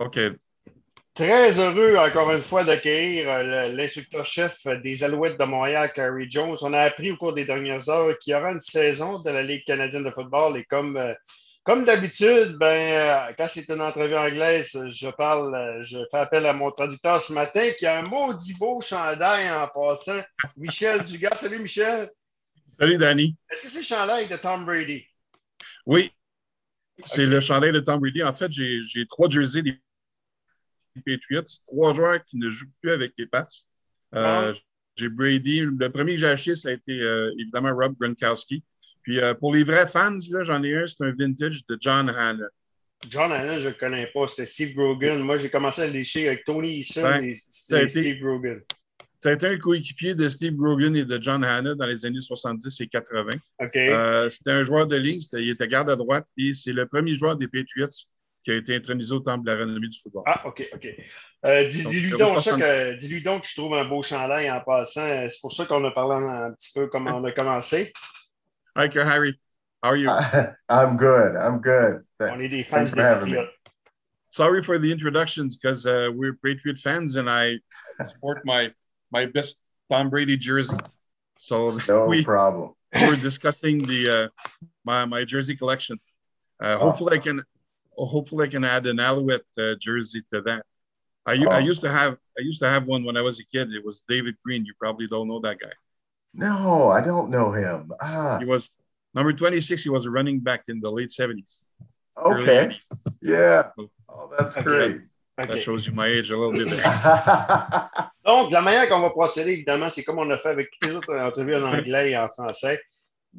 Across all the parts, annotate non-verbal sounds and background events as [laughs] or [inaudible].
OK. Très heureux, encore une fois, d'accueillir euh, l'instructeur-chef des Alouettes de Montréal, Carrie Jones. On a appris au cours des dernières heures qu'il y aura une saison de la Ligue canadienne de football et comme, euh, comme d'habitude, ben, euh, quand c'est une entrevue anglaise, je parle, je fais appel à mon traducteur ce matin qui a un maudit beau chandail en passant. Michel Dugas. Salut, Michel. Salut, Danny. Est-ce que c'est le chandail de Tom Brady? Oui. C'est le chandail de Tom Brady. En fait, j'ai trois jerseys des Patriots, trois joueurs qui ne jouent plus avec les Pats. Euh, ah. J'ai Brady. Le premier que j'ai acheté, ça a été euh, évidemment Rob Gronkowski. Puis euh, pour les vrais fans, j'en ai un, c'est un vintage de John Hanna. John Hanna, je ne le connais pas. C'était Steve Grogan. Moi, j'ai commencé à lécher avec Tony Eason et Steve Grogan. Ça a été un coéquipier de Steve Grogan et de John Hanna dans les années 70 et 80. c'était un joueur de ligne, il était garde à droite et c'est le premier joueur des Patriots qui a été intronisé au temple de la renommée du football. Ah, OK, OK. Euh, dis-lui donc, que, dis donc que je trouve un beau chandail en passant. C'est pour ça qu'on a parlé un petit peu comment on a commencé. Hi, Harry. How are you? [laughs] I'm good. I'm good. On est des fans des Patriots. Sorry for the introductions because uh, we're Patriot fans and I support my my best Tom Brady jersey. So no [laughs] we, problem. We're discussing the uh, my my jersey collection. Uh, oh. Hopefully, I can hopefully I can add an Alouette uh, jersey to that. I, oh. I used to have I used to have one when I was a kid. It was David Green. You probably don't know that guy. No, I don't know him. Ah. He was number 26. He was a running back in the late 70s. Okay. Yeah. Oh, that's great. Okay. That shows you my age a little bit. [laughs] Donc, la manière qu'on va procéder, évidemment, c'est comme on a fait avec toutes les autres entrevues en anglais et en français.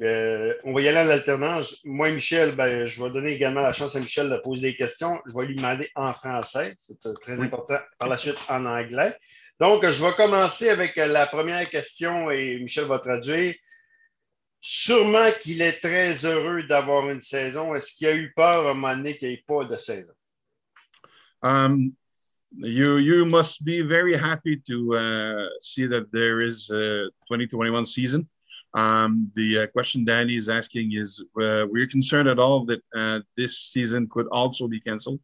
Euh, on va y aller en alternance. Moi, Michel, ben, je vais donner également la chance à Michel de poser des questions. Je vais lui demander en français. C'est euh, très important. Par la suite, en anglais. Donc, je vais commencer avec la première question et Michel va traduire. Sûrement qu'il est très heureux d'avoir une saison. Est-ce qu'il a eu peur à un moment donné qu'il n'y ait pas de saison? Um, you you must be very happy to uh, see that there is a 2021 season. Um, the uh, question Danny is asking is, uh, were you concerned at all that uh, this season could also be canceled?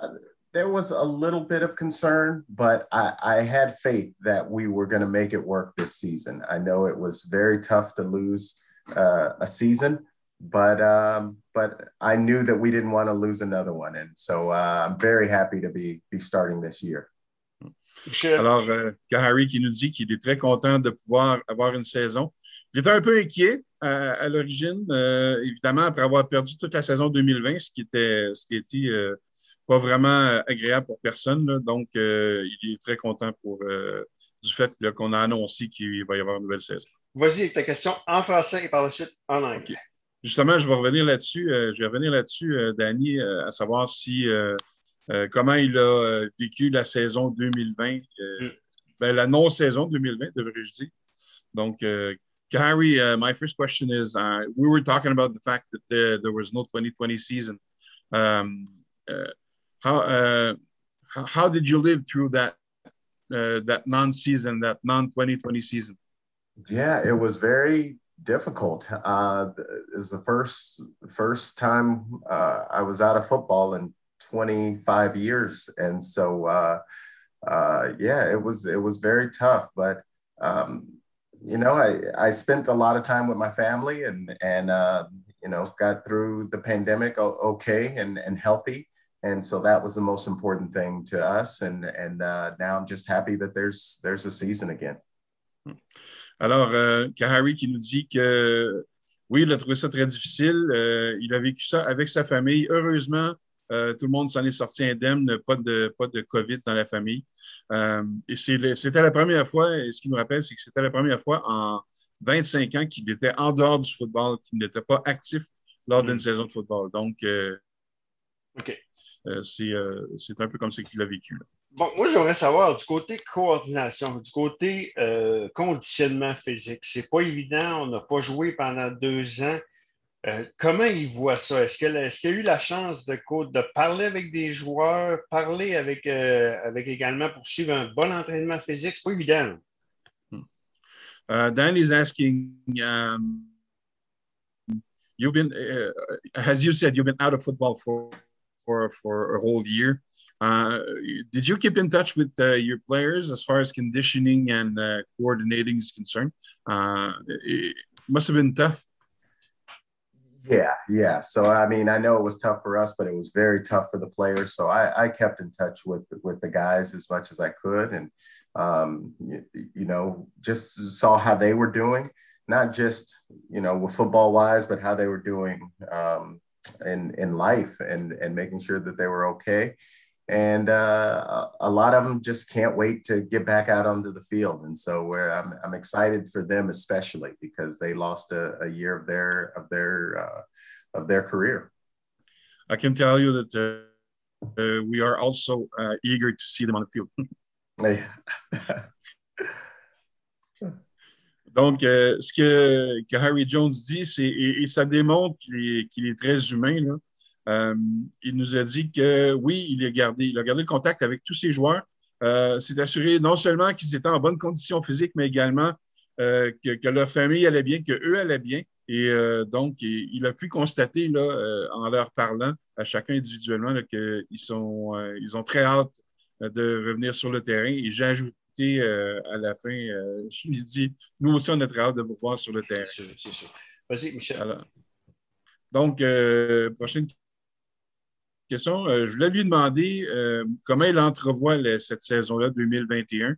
Uh, there was a little bit of concern, but I, I had faith that we were going to make it work this season. I know it was very tough to lose uh, a season, but um, but I knew that we didn't want to lose another one, and so uh, I'm very happy to be be starting this year. Alors, euh, Harry qui nous dit qu'il est très content de pouvoir avoir une saison. Il était un peu inquiet euh, à l'origine, euh, évidemment, après avoir perdu toute la saison 2020, ce qui était, ce qui était euh, pas vraiment agréable pour personne. Là. Donc, il est très content pour, du fait qu'on a annoncé qu'il va y avoir une nouvelle saison. Vas-y avec ta question en français et par la suite en anglais. Justement, je vais revenir là-dessus. je vais revenir là-dessus, Danny, à savoir si euh, comment il a euh, vécu la saison 2020, euh, mm. ben, la non-saison 2020, devrais-je dire. Donc, Gary, uh, my first question is uh, we were talking about the fact that there, there was no 2020 season. Um, uh, how, uh, how did you live through that, uh, that non season, that non 2020 season? Yeah, it was very difficult. Uh, it was the first first time uh, I was out of football in 25 years. And so, uh, uh, yeah, it was, it was very tough, but, um, you know, I, I spent a lot of time with my family and, and, uh, you know, got through the pandemic okay and, and healthy. And so that was the most important thing to us. And, and uh, now I'm just happy that there's, there's a season again. Alors, euh, Khari qui nous dit que oui, il a trouvé ça très difficile. Euh, il a vécu ça avec sa famille. Heureusement, Euh, tout le monde s'en est sorti indemne, pas de, pas de COVID dans la famille. Euh, et c'était la première fois, et ce qui nous rappelle, c'est que c'était la première fois en 25 ans qu'il était en dehors du football, qu'il n'était pas actif lors d'une mm. saison de football. Donc, euh, c'est un peu comme ça qu'il a vécu. Bon, moi, j'aimerais savoir du côté coordination, du côté conditionnement physique. C'est pas évident, on n'a pas joué pendant deux ans. Euh, comment il voit ça? Est-ce qu'il a eu la chance de, parler avec des joueurs, parler avec, euh, également pour suivre un bon entraînement physique? C'est pas évident. Uh, Dan is asking, um, you've been, uh, as you said, you've been out of football for, for, for a whole year. Uh, did you keep in touch with uh, your players as far as conditioning and uh, coordinating is concerned? Uh, it must have been tough. Yeah, yeah. So I mean, I know it was tough for us, but it was very tough for the players. So I, I kept in touch with with the guys as much as I could, and um, you, you know, just saw how they were doing, not just you know with football wise, but how they were doing um, in in life, and and making sure that they were okay and uh, a lot of them just can't wait to get back out onto the field. And so where I'm, I'm excited for them, especially because they lost a, a year of their of their uh, of their career. I can tell you that uh, uh we are also uh, eager to see them on the field. [laughs] [laughs] Donc, euh, ce que, que, Harry Jones dit, c'est, et, et, ça démontre qu'il est, qu'il est très humain. Là. Euh, il nous a dit que oui, il a gardé, il a gardé le contact avec tous ses joueurs. Euh, s'est assuré non seulement qu'ils étaient en bonne condition physique, mais également euh, que, leur famille allait bien, qu'eux allaient bien. Et donc, il, a pu constater là, en leur parlant à chacun individuellement qu'ils sont, ils ont très hâte de revenir sur le terrain. Et j'ai ajouté à la fin, je lui ai dit, nous aussi, on a très hâte de vous voir sur le terrain. C'est sûr. Vas-y, Michel. Donc, prochaine question. Euh, je voulais lui demander euh, comment il entrevoit cette saison-là 2021.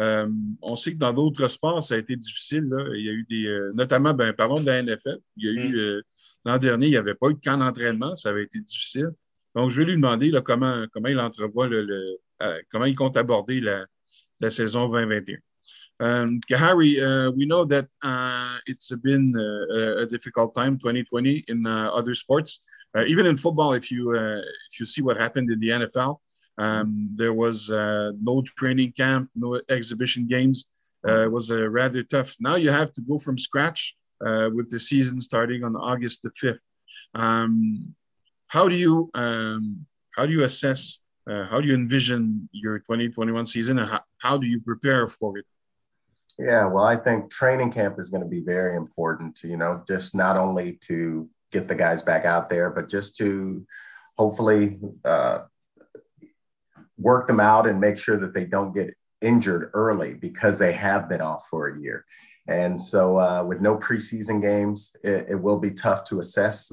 Euh, on sait que dans d'autres sports, ça a été difficile. Il y a eu des. notamment, ben, parlons de la NFL. Il y a eu. Mm. L'an dernier, il n'y avait pas eu de camp d'entraînement. Ça avait été difficile. Donc, je vais lui demander là, comment, comment il entrevoit le, comment il compte aborder la, la saison 2021. Um, Kahari, uh, we know that uh, it's been uh, a difficult time, 2020, in uh, other sports. Uh, even in football, if you uh, if you see what happened in the NFL, um, there was uh, no training camp, no exhibition games. Uh, it was uh, rather tough. Now you have to go from scratch uh, with the season starting on August the fifth. Um, how do you um, how do you assess? how do you envision your 2021 season, and how, how do you prepare for it? Yeah, well, I think training camp is going to be very important. You know, just not only to get the guys back out there, but just to hopefully uh, work them out and make sure that they don't get injured early because they have been off for a year. And so, uh, with no preseason games, it, it, will be tough to assess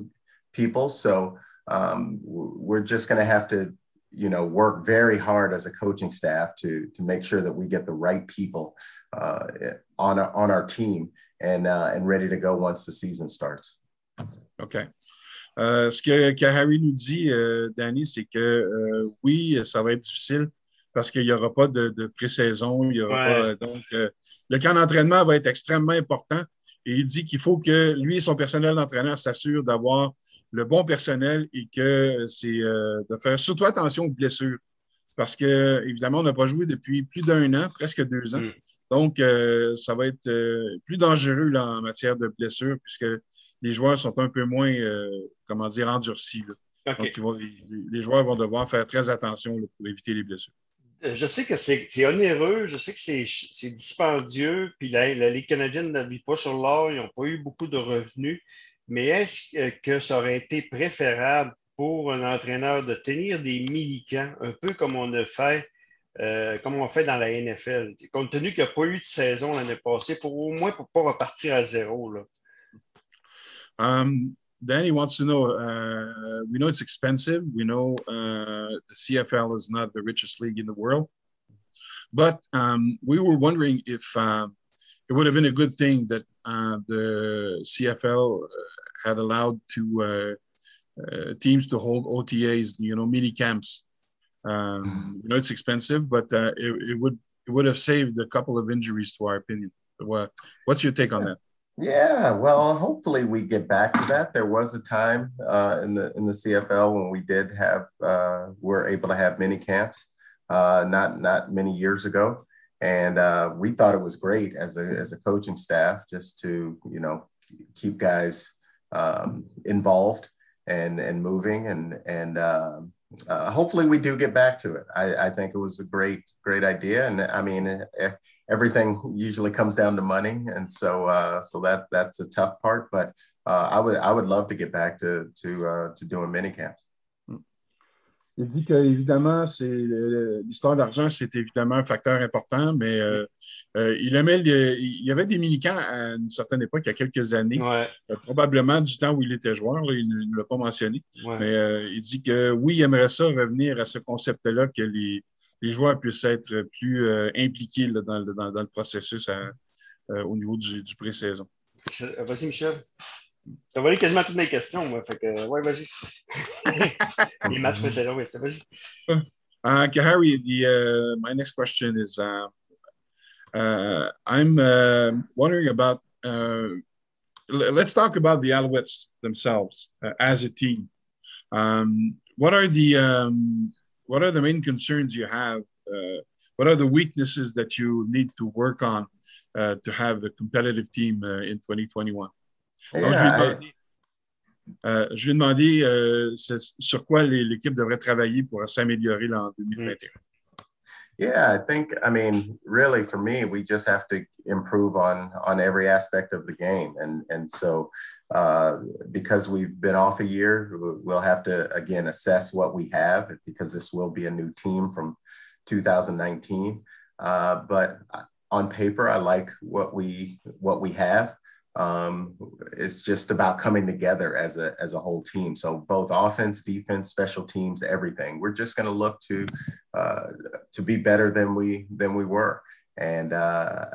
people. So, um, we're just going to have to, you know, work very hard as a coaching staff to to make sure that we get the right people uh, on our, on our team and uh, and ready to go once the season starts. OK. Euh, ce que, Harry nous dit, euh, Danny, c'est que euh, oui, ça va être difficile parce qu'il n'y aura pas de, pré-saison. donc, le camp d'entraînement va être extrêmement important. Et il dit qu'il faut que lui et son personnel d'entraîneur s'assurent d'avoir le bon personnel et que c'est de faire surtout attention aux blessures. Parce que, évidemment, on n'a pas joué depuis plus d'un an, presque deux ans. Mm. Donc, ça va être plus dangereux en matière de blessures, puisque les joueurs sont un peu moins, euh, comment dire, endurcis. Donc, les, joueurs vont devoir faire très attention pour éviter les blessures. Euh, je sais que c'est onéreux, je sais que c'est dispendieux, puis la, la, Ligue canadienne ne vit pas sur l'or, ils n'ont pas eu beaucoup de revenus, mais est-ce que ça aurait été préférable pour un entraîneur de tenir des mini-camps, un peu comme on a fait, euh, comme on fait dans la NFL, compte tenu qu'il n'y a pas eu de saison l'année passée, pour au moins pour ne pas repartir à zéro. Là. Um, Danny wants to know. Uh, we know it's expensive. We know uh, the CFL is not the richest league in the world, but um, we were wondering if uh, it would have been a good thing that uh, the CFL uh, had allowed to uh, teams to hold OTAs, you know, mini camps. Um, you know, it's expensive, but it, it, would it would have saved a couple of injuries, to our opinion. What's your take on that? Yeah, well, hopefully we get back to that. There was a time uh, in the in the CFL when we did have uh, we're able to have mini camps, uh, not not many years ago, and uh, we thought it was great as a as a coaching staff just to you know keep guys um, involved and and moving and and um, uh, hopefully we do get back to it. I, I, think it was a great, great idea. And I mean, eh, everything usually comes down to money. And so, uh, so that, that's the tough part, but uh, I would, I would love to get back to, to, uh, to doing mini camps. Il dit qu'évidemment, l'histoire d'argent, c'est évidemment un facteur important, mais euh, euh, il aimait. il y avait des minicamps à une certaine époque, il y a quelques années, euh, probablement du temps où il était joueur, il ne l'a pas mentionné. Mais il dit que oui, il aimerait ça revenir à ce concept-là, que les, joueurs puissent être plus impliqués dans, le processus au niveau du, du pré-saison. Vas-y, Michel. Tu as volé quasiment toutes mes questions, moi. Fait que, ouais, vas-y. Les matchs vas-y. Uh, Khari, the, uh, my next question is uh, uh, I'm uh, wondering about, uh, let's talk about the Alouettes themselves uh, as a team. Um, what are the um, what are the main concerns you have? Uh, what are the weaknesses that you need to work on uh, to have a competitive team uh, in 2021? Donc, je, lui euh, je lui ai demandé euh, sur quoi l'équipe devrait travailler pour s'améliorer en 2021. Yeah, I think I mean really for me we just have to improve on on every aspect of the game. And and so uh, because we've been off a year we'll have to again assess what we have because this will be a new team from 2019 uh, but on paper I like what we what we have um, it's just about coming together as a as a whole team. So both offense, defense, special teams, everything. We're just going to look to uh, to be better than we than we were. And uh,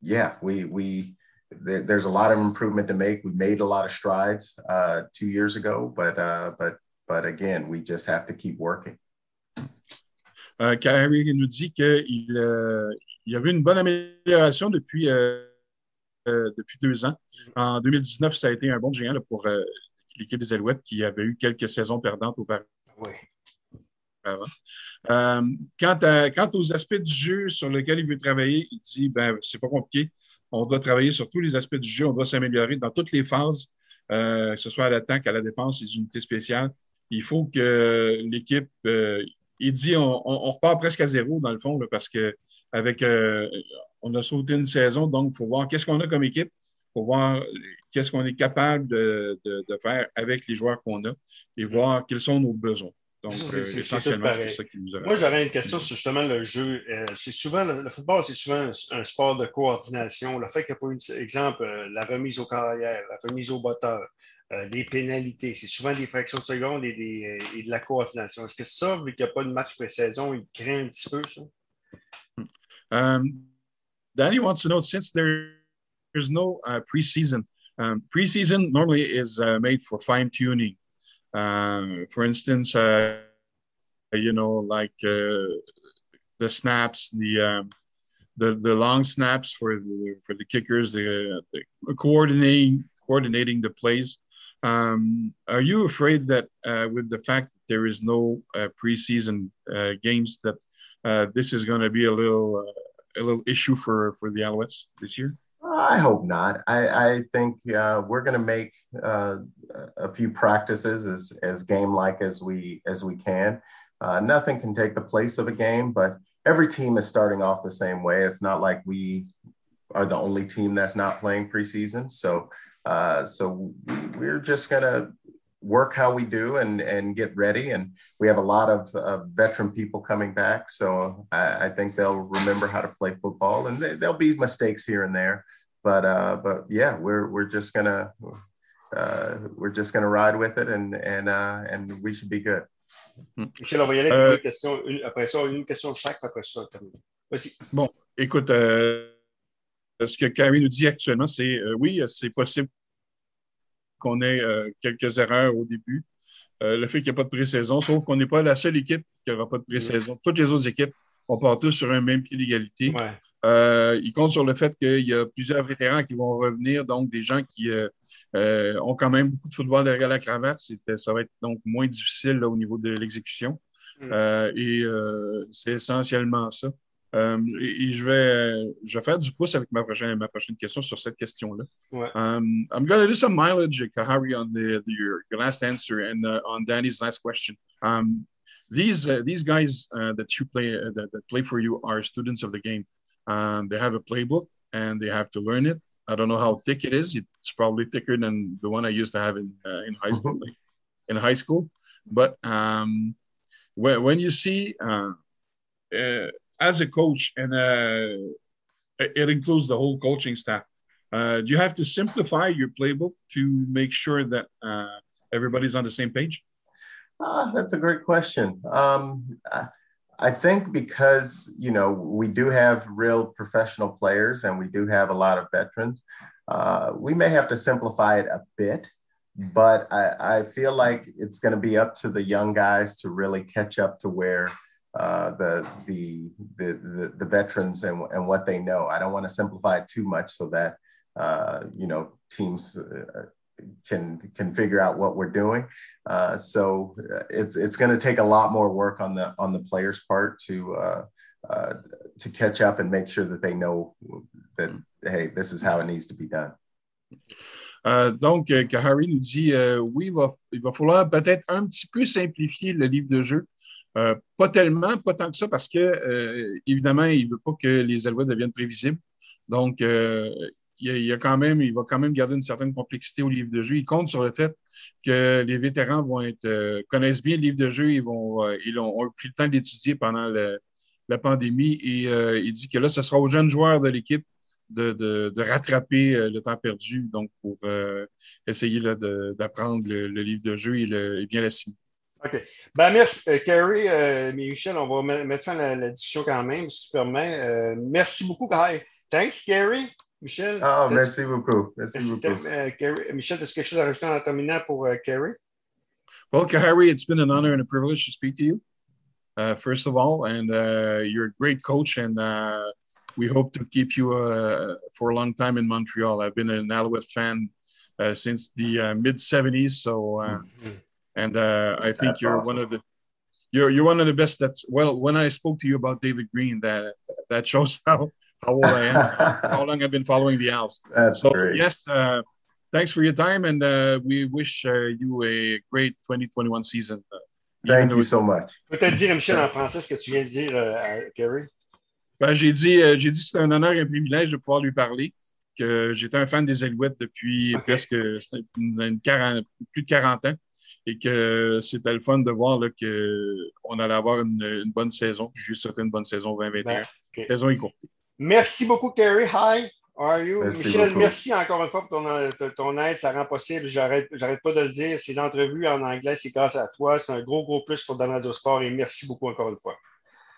yeah, we we there's a lot of improvement to make. We made a lot of strides uh, two years ago, but uh, but but again, we just have to keep working. Euh, nous dit qu'il euh, y avait une bonne amélioration depuis Euh, depuis deux ans. En 2019, ça a été un bon géant pour euh, l'équipe des Alouettes qui avait eu quelques saisons perdantes auparavant. Oui. Euh, quant, aux aspects du jeu sur lesquels il veut travailler, il dit ben c'est pas compliqué. On doit travailler sur tous les aspects du jeu, on doit s'améliorer dans toutes les phases, que ce soit à l'attaque, à la défense, les unités spéciales. Il faut que l'équipe, il dit on, repart presque à zéro dans le fond, parce que avec on a sauté une saison, donc il faut voir qu'est-ce qu'on a comme équipe, il faut voir qu'est-ce qu'on est capable de, faire avec les joueurs qu'on a et voir quels sont nos besoins. Donc, euh, essentiellement, c'est ça qui nous a. Moi, j'aurais une question sur justement le jeu. Euh, c'est souvent, le, football, c'est souvent un, sport de coordination. Le fait qu'il n'y a pas eu, exemple, euh, la remise aux carrières, la remise au botteur, les pénalités, c'est souvent des fractions de seconde et, de la coordination. Est-ce que ça, vu qu'il n'y a pas de match pré-saison, il craint un petit peu ça? Danny wants to know since there, there's no uh, preseason, um, preseason normally is uh, made for fine tuning. Um, for instance, uh, you know, like uh, the snaps, the um, the the long snaps for the, for the kickers, the, the coordinating coordinating the plays. Um, are you afraid that uh, with the fact that there is no uh, preseason uh, games that uh, this is going to be a little uh, a little issue for for the Alouettes this year? I hope not. I, I think uh, we're going to make uh, a few practices as, as game like as we as we can. Uh, nothing can take the place of a game, but every team is starting off the same way. It's not like we are the only team that's not playing preseason. So uh, so we're just going to work how we do and and get ready. And we have a lot of uh, veteran people coming back, so I, I, think they'll remember how to play football. And they, there'll be mistakes here and there, but uh, but yeah, we're we're just gonna uh, we're just gonna ride with it, and and uh, and we should be good. Michel, on va y aller avec une question, une, après ça, une question chaque, après ça. Vas-y. Bon, écoute, euh, ce que Camille nous dit actuellement, c'est euh, oui, c'est possible qu'on ait euh, quelques erreurs au début. Euh, le fait qu'il n'y ait pas de pré-saison, sauf qu'on n'est pas la seule équipe qui n'aura pas de pré-saison. Toutes les autres équipes, on part tous sur un même pied d'égalité. Euh, il compte sur le fait qu'il y a plusieurs vétérans qui vont revenir, donc des gens qui ont quand même beaucoup de football derrière la cravate. Ça va être donc moins difficile au niveau de l'exécution. Mm. et c'est essentiellement ça. Euh, et, je vais, je vais faire du pouce avec ma prochaine, ma prochaine question sur cette question-là. Ouais. Um, I'm going to do some mileage, Khari, on the, the your, last answer and uh, on Danny's last question. Um, these uh, these guys uh, that you play uh, that, that, play for you are students of the game. Um, they have a playbook and they have to learn it. I don't know how thick it is. It's probably thicker than the one I used to have in uh, in high school. Mm-hmm. [laughs] in high school, but um, when, when you see uh, uh, as a coach, and uh, it includes the whole coaching staff, uh, do you have to simplify your playbook to make sure that uh, everybody's on the same page? Uh, that's a great question. Um, I think because you know we do have real professional players and we do have a lot of veterans, uh, we may have to simplify it a bit. But I, I feel like it's going to be up to the young guys to really catch up to where uh, the, the, the the veterans and and what they know. I don't want to simplify it too much so that uh, you know teams uh, can can figure out what we're doing. Uh, so uh, it's it's going to take a lot more work on the on the players' part to uh, uh, to catch up and make sure that they know that hey, this is how it needs to be done. Euh, donc, euh, Harry nous dit euh, oui, il va, il va falloir peut-être un petit peu simplifier le livre de jeu. Euh, pas tellement, pas tant que ça, parce que euh, évidemment, il ne veut pas que les Alouettes deviennent prévisibles. Donc, euh, il, a quand même, il va quand même garder une certaine complexité au livre de jeu. Il compte sur le fait que les vétérans vont connaissent bien le livre de jeu. Ils, vont, ils ont, pris le temps d'étudier pendant la pandémie et il dit que là, ce sera aux jeunes joueurs de l'équipe de, rattraper le temps perdu donc pour essayer d'apprendre le, livre de jeu et, le, et bien. OK. Ben, merci, euh, Khari. Euh, Michel, on va mettre fin à la, la, discussion quand même, si tu permets. Euh, merci beaucoup, Kai. Thanks, Khari. Michel. Oh, merci beaucoup. Merci, merci beaucoup. Khari, Michel, as-tu quelque chose à rajouter en terminant pour uh, Khari? Well, Khari, it's been an honor and a privilege to speak to you, uh, first of all. And uh, you're a great coach, and uh, we hope to keep you uh, for a long time in Montreal. I've been an Alouette fan since the mid 70s. So, mm-hmm. And I think that's you're awesome. one of the you're you're one of the best. That's well. When I spoke to you about David Green, that that shows [laughs] how how old I am, how long I've been following the Owls. [laughs] That's so, great. Yes, uh, thanks for your time, and uh, we wish uh, you a great 2021 season. uh, Thank you so much. Peut-être dire, Michel, en français, ce que tu viens de dire euh, à Khari. Ben, j'ai dit, euh, j'ai dit que c'était un honneur et un privilège de pouvoir lui parler, que j'étais un fan des Alouettes depuis okay. presque une, une 40, plus de 40 ans et que c'était le fun de voir qu'on allait avoir une, une, bonne saison. J'ai souhaité une bonne saison 2021. Ben, okay. Saison écourtée. Merci beaucoup, Kerry. Hi. How are you? Merci Michel, beaucoup. merci encore une fois pour ton, ton aide. Ça rend possible. J'arrête pas de le dire. Ces entrevues en anglais, c'est grâce à toi. C'est un gros, gros plus pour Dan Radio Sport et merci beaucoup encore une fois.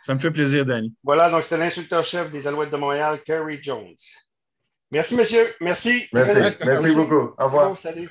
Ça me fait plaisir, Danny. Voilà, donc c'était l'instructeur-chef des Alouettes de Montréal, Kerry Jones. Merci, monsieur. Merci. Merci, merci, [laughs] merci beaucoup. Au revoir. Salut.